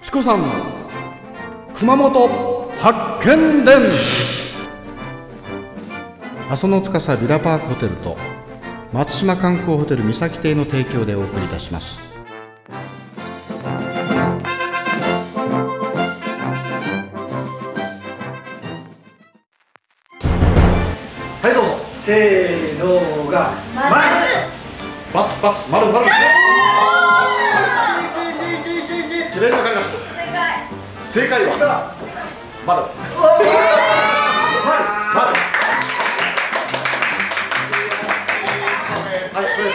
チコさんの熊本発見伝。阿蘇の司ビラパークホテルと松島観光ホテル三崎邸の提供でお送りいたします。はいどうぞ。せーのがまバツバツ丸丸き正解は？はい。これ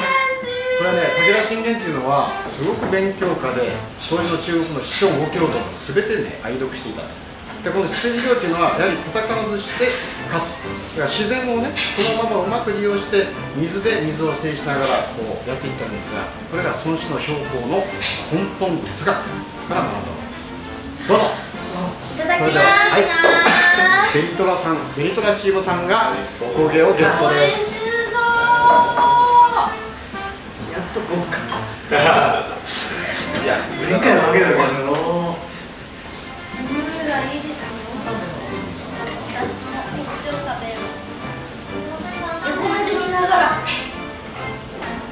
これね武田信玄っていうのはすごく勉強家で当時の中国の師匠五教徒すべてね愛読していたと。でこの姿勢授業っていうのはやはり戦わずして勝つ。だから自然をねそのままうまく利用して水で水を制しながらこうやっていったんですがこれが孫子の標高の根本哲学から学んだどうぞ。いただきます。はいベリトラさんベリトラチームさんがおこげをゲットですやっと合格いや前回のわけだけどムーがいいですよ私もこっちを食べる横目で見ながら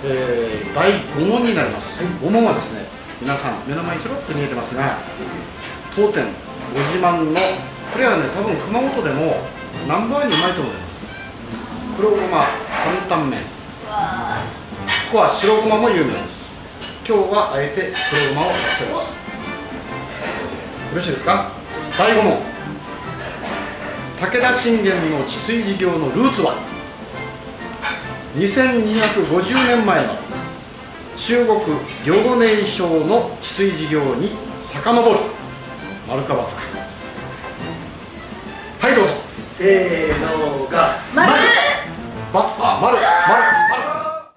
えー、第5問になります、5問はですね皆さん目の前にちょろっと見えてますが当店ご自慢のこれはね多分熊本でもナンバーにうまいと思います。黒ごま担々麺。ここは白ごまも有名です。今日はあえて黒ごまを使います。よろしいですか？第5問。武田信玄の治水事業のルーツは？2250年前の中国遼寧省の治水事業に遡る。丸か×かはいどうぞ。せーのが丸。丸。丸。